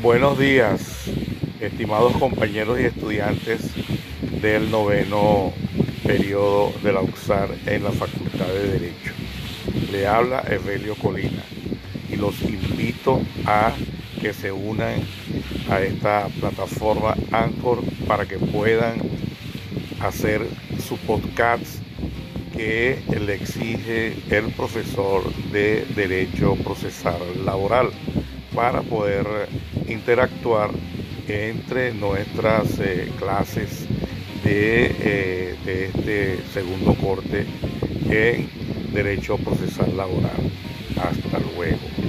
Buenos días, estimados compañeros y estudiantes del noveno periodo de la UXAR en la Facultad de Derecho. Le habla Evelio Colina y los invito a que se unan a esta plataforma Anchor para que puedan hacer su podcast que le exige el profesor de Derecho Procesal Laboral para poder interactuar entre nuestras eh, clases de, eh, de este segundo corte en Derecho Procesal Laboral. Hasta luego.